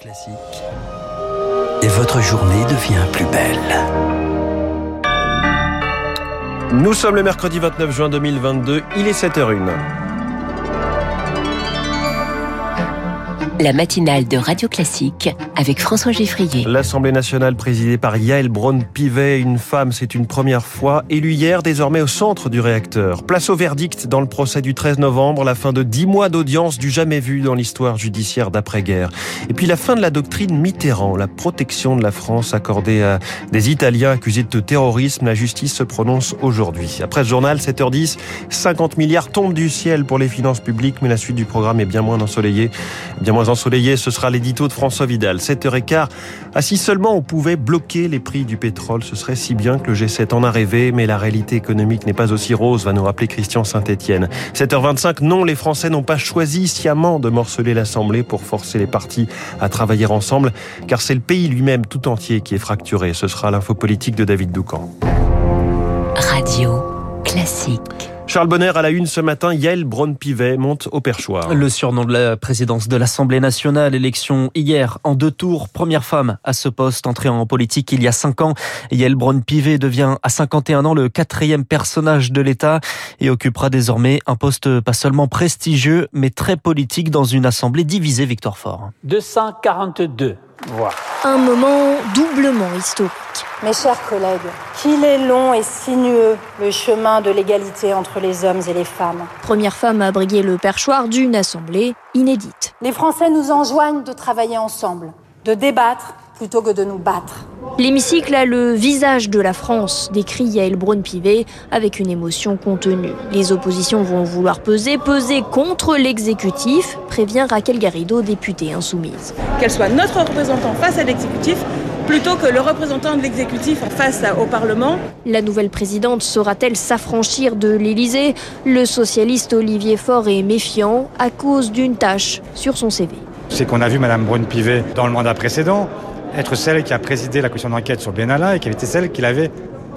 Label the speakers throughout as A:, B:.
A: Classique. Et votre journée devient plus belle.
B: Nous sommes le mercredi 29 juin 2022, il est 7h01.
C: La matinale de Radio Classique avec François Geffrier.
B: L'Assemblée nationale présidée par Yael Braun-Pivet, une femme, c'est une première fois, élue hier, désormais au centre du réacteur. Place au verdict dans le procès du 13 novembre, la fin de dix mois d'audience du jamais vu dans l'histoire judiciaire d'après-guerre. Et puis la fin de la doctrine Mitterrand, la protection de la France accordée à des Italiens accusés de terrorisme. La justice se prononce aujourd'hui. Après ce journal, 7h10, 50 milliards tombent du ciel pour les finances publiques, mais la suite du programme est bien moins ensoleillée, bien moins ensoleillé, ce sera l'édito de François Vidal. 7h15. Ah, si seulement on pouvait bloquer les prix du pétrole, ce serait si bien que le G7 en a rêvé, mais la réalité économique n'est pas aussi rose, va nous rappeler Christian Saint-Etienne. 7h25, non, les Français n'ont pas choisi sciemment de morceler l'Assemblée pour forcer les partis à travailler ensemble, car c'est le pays lui-même tout entier qui est fracturé. Ce sera l'info politique de David Doucan.
C: Radio classique.
B: Charles Bonner à la une ce matin, Yael Braun-Pivet monte au perchoir.
D: Le surnom de la présidence de l'Assemblée nationale, élection hier en deux tours, première femme à ce poste, entrée en politique il y a cinq ans. Yael Braun-Pivet devient à 51 ans le quatrième personnage de l'État et occupera désormais un poste pas seulement prestigieux, mais très politique dans une assemblée divisée, Victor Fort.
E: 242
F: Un moment doublement historique.
G: Mes chers collègues, qu'il est long et sinueux le chemin de l'égalité entre les hommes et les femmes.
F: Première femme à briguer le perchoir d'une assemblée inédite.
G: Les Français nous enjoignent de travailler ensemble, de débattre plutôt que de nous battre.
F: L'hémicycle a le visage de la France, décrit Yael Braun-Pivet avec une émotion contenue. Les oppositions vont vouloir peser, peser contre l'exécutif, prévient Raquel Garrido, députée insoumise.
H: Qu'elle soit notre représentant face à l'exécutif plutôt que le représentant de l'exécutif face au Parlement.
F: La nouvelle présidente saura-t-elle s'affranchir de l'Élysée? Le socialiste Olivier Faure est méfiant à cause d'une tâche sur son CV.
I: C'est qu'on a vu Mme Braun-Pivet dans le mandat précédent être celle qui a présidé la commission d'enquête sur Benalla et qui avait été celle qui l'avait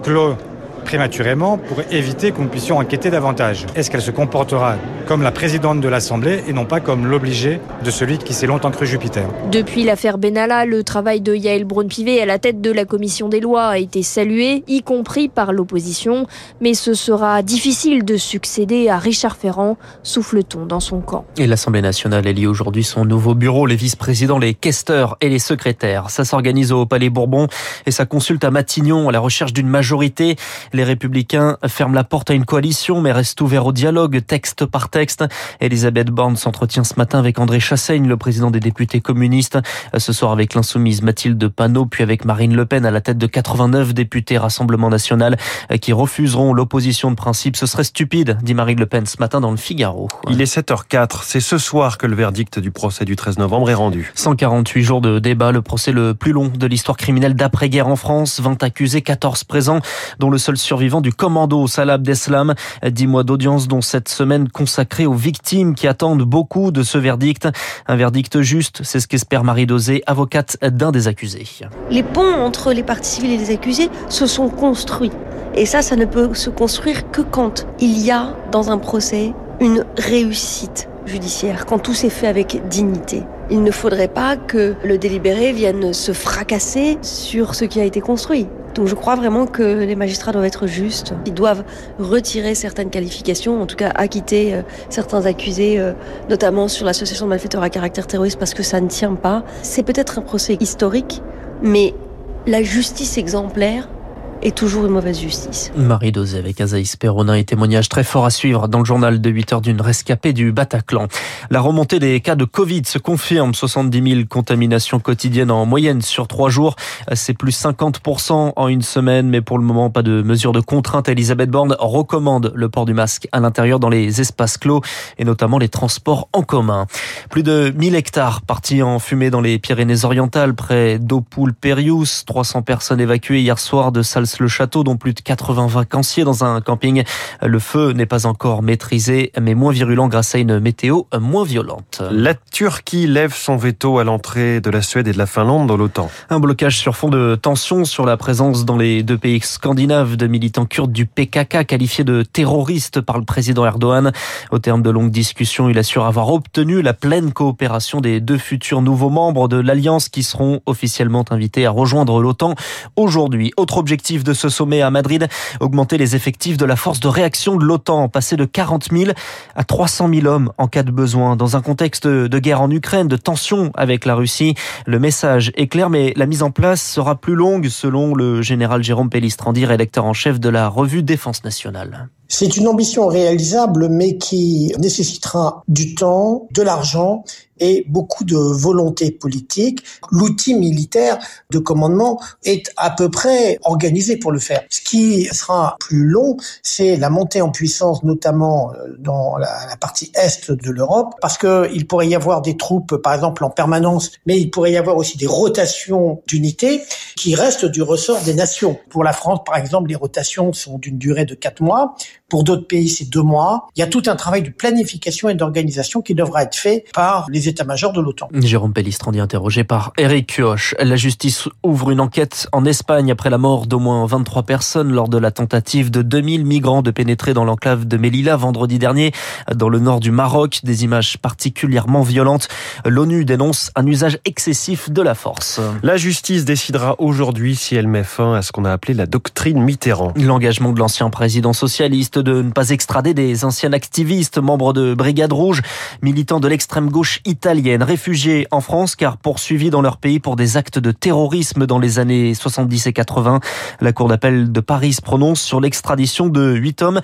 I: clos prématurément pour éviter que nous puissions enquêter davantage. Est-ce qu'elle se comportera comme la présidente de l'Assemblée et non pas comme l'obligé de celui qui s'est longtemps cru Jupiter?
F: Depuis l'affaire Benalla, le travail de Yael Braun-Pivet à la tête de la commission des lois a été salué, y compris par l'opposition, mais ce sera difficile de succéder à Richard Ferrand, souffle-t-on dans son camp.
D: Et l'Assemblée nationale élit aujourd'hui son nouveau bureau, les vice-présidents, les questeurs et les secrétaires. Ça s'organise au Palais Bourbon et ça consulte à Matignon à la recherche d'une majorité. Les Républicains ferment la porte à une coalition, mais restent ouverts au dialogue, texte par texte. Elisabeth Borne s'entretient ce matin avec André Chassaigne, le président des députés communistes. Ce soir avec l'insoumise Mathilde Panot, puis avec Marine Le Pen à la tête de 89 députés Rassemblement National qui refuseront l'opposition de principe. Ce serait stupide, dit Marine Le Pen ce matin dans le Figaro.
B: Il est 7h04. C'est ce soir que le verdict du procès du 13 novembre est rendu.
D: 148 jours de débat, le procès le plus long de l'histoire criminelle d'après-guerre en France. 20 accusés, 14 présents, dont le seul survivant du commando Salah Abdeslam. 10 mois d'audience dont cette semaine consacrée aux victimes qui attendent beaucoup de ce verdict. Un verdict juste, c'est ce qu'espère Marie Dosé, avocate d'un des accusés.
J: Les ponts entre les parties civiles et les accusés se sont construits. Et ça, ça ne peut se construire que quand il y a dans un procès une réussite judiciaire, quand tout s'est fait avec dignité. Il ne faudrait pas que le délibéré vienne se fracasser sur ce qui a été construit. Donc je crois vraiment que les magistrats doivent être justes. Ils doivent retirer certaines qualifications, en tout cas acquitter euh, certains accusés, euh, notamment sur l'association de malfaiteurs à caractère terroriste, parce que ça ne tient pas. C'est peut-être un procès historique, mais la justice exemplaire est toujours une mauvaise justice.
D: Marie Dosé avec Azaïs Perronin et témoignage très fort à suivre dans le journal de 8 heures d'une rescapée du Bataclan. La remontée des cas de Covid se confirme. 70 000 contaminations quotidiennes en moyenne sur trois jours. C'est plus 50% en une semaine, mais pour le moment, pas de mesures de contrainte. Elisabeth Borne recommande le port du masque à l'intérieur dans les espaces clos et notamment les transports en commun. Plus de 1000 hectares partis en fumée dans les Pyrénées-Orientales près d'Opoul-Périus. 300 personnes évacuées hier soir de salles le château dont plus de 80 vacanciers dans un camping. Le feu n'est pas encore maîtrisé, mais moins virulent grâce à une météo moins violente.
B: La Turquie lève son veto à l'entrée de la Suède et de la Finlande dans l'OTAN.
D: Un blocage sur fond de tension sur la présence dans les deux pays scandinaves de militants kurdes du PKK qualifiés de terroristes par le président Erdogan. Au terme de longues discussions, il assure avoir obtenu la pleine coopération des deux futurs nouveaux membres de l'Alliance qui seront officiellement invités à rejoindre l'OTAN aujourd'hui. Autre objectif de ce sommet à Madrid, augmenter les effectifs de la force de réaction de l'OTAN, passer de 40 000 à 300 000 hommes en cas de besoin. Dans un contexte de guerre en Ukraine, de tension avec la Russie, le message est clair, mais la mise en place sera plus longue selon le général Jérôme Pellistrandi, rédacteur en chef de la revue Défense nationale.
K: C'est une ambition réalisable, mais qui nécessitera du temps, de l'argent et beaucoup de volonté politique. L'outil militaire de commandement est à peu près organisé pour le faire. Ce qui sera plus long, c'est la montée en puissance, notamment euh, dans la, partie est de l'Europe, parce qu'il pourrait y avoir des troupes, par exemple, en permanence, mais il pourrait y avoir aussi des rotations d'unités qui restent du ressort des nations. Pour la France, par exemple, les rotations sont d'une durée de quatre mois. Pour d'autres pays, c'est deux mois. Il y a tout un travail de planification et d'organisation qui devra être fait par les états-majors de l'OTAN.
D: Jérôme Pellistrandi interrogé par Eric Kioch. La justice ouvre une enquête en Espagne après la mort d'au moins 23 personnes lors de la tentative de 2000 migrants de pénétrer dans l'enclave de Melilla vendredi dernier dans le nord du Maroc. Des images particulièrement violentes. L'ONU dénonce un usage excessif de la force.
B: La justice décidera aujourd'hui si elle met fin à ce qu'on a appelé la doctrine Mitterrand.
D: L'engagement de l'ancien président socialiste de ne pas extrader des anciens activistes, membres de Brigade Rouge, militants de l'extrême gauche italienne, réfugiés en France car poursuivis dans leur pays pour des actes de terrorisme dans les années 70 et 80. La Cour d'appel de Paris se prononce sur l'extradition de huit hommes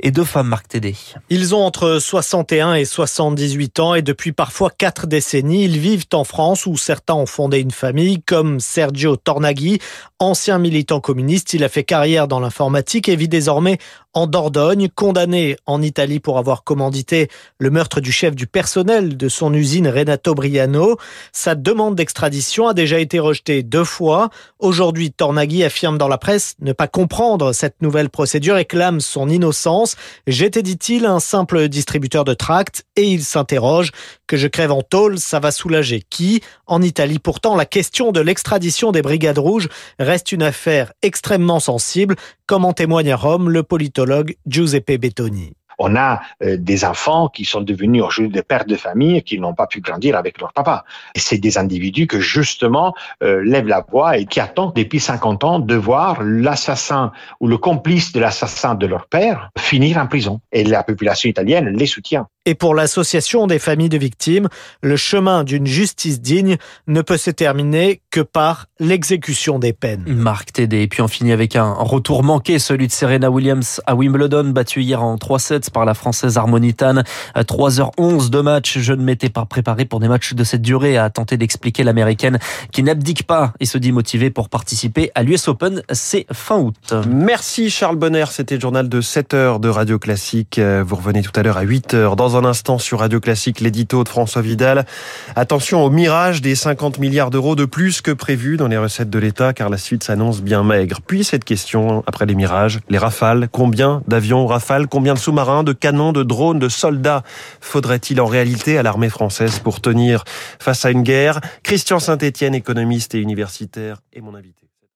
D: et deux femmes, Marc Tédé.
L: Ils ont entre 61 et 78 ans et depuis parfois quatre décennies, ils vivent en France où certains ont fondé une famille comme Sergio Tornaghi, ancien militant communiste. Il a fait carrière dans l'informatique et vit désormais en Dordogne, condamné en Italie pour avoir commandité le meurtre du chef du personnel de son usine Renato Briano. Sa demande d'extradition a déjà été rejetée deux fois. Aujourd'hui, Tornaghi affirme dans la presse ne pas comprendre cette nouvelle procédure et clame son innocence. J'étais, dit-il, un simple distributeur de tracts et il s'interroge que je crève en tôle, ça va soulager qui? En Italie, pourtant, la question de l'extradition des brigades rouges reste une affaire extrêmement sensible, comme en témoigne à Rome le politologue Giuseppe Bettoni
M: on a euh, des enfants qui sont devenus aujourd'hui des pères de famille qui n'ont pas pu grandir avec leur papa. Et c'est des individus que justement euh, lèvent la voix et qui attendent depuis 50 ans de voir l'assassin ou le complice de l'assassin de leur père finir en prison. Et la population italienne les soutient.
L: Et pour l'association des familles de victimes, le chemin d'une justice digne ne peut se terminer que par l'exécution des peines.
D: Marc Tédé. Et puis on finit avec un retour manqué, celui de Serena Williams à Wimbledon, battu hier en 3-7 par la française Harmonitane. À 3h11 de match, je ne m'étais pas préparé pour des matchs de cette durée, a tenté d'expliquer l'américaine qui n'abdique pas et se dit motivée pour participer à l'US Open. C'est fin août.
B: Merci Charles Bonner. C'était le journal de 7 h de Radio Classique. Vous revenez tout à l'heure à 8 h dans un instant sur Radio Classique, l'édito de François Vidal. Attention au mirage des 50 milliards d'euros de plus que prévu dans les recettes de l'État, car la suite s'annonce bien maigre. Puis cette question, après les mirages, les rafales, combien d'avions rafales, combien de sous-marins, de canons, de drones, de soldats faudrait-il en réalité à l'armée française pour tenir face à une guerre? Christian Saint-Etienne, économiste et universitaire, est mon invité.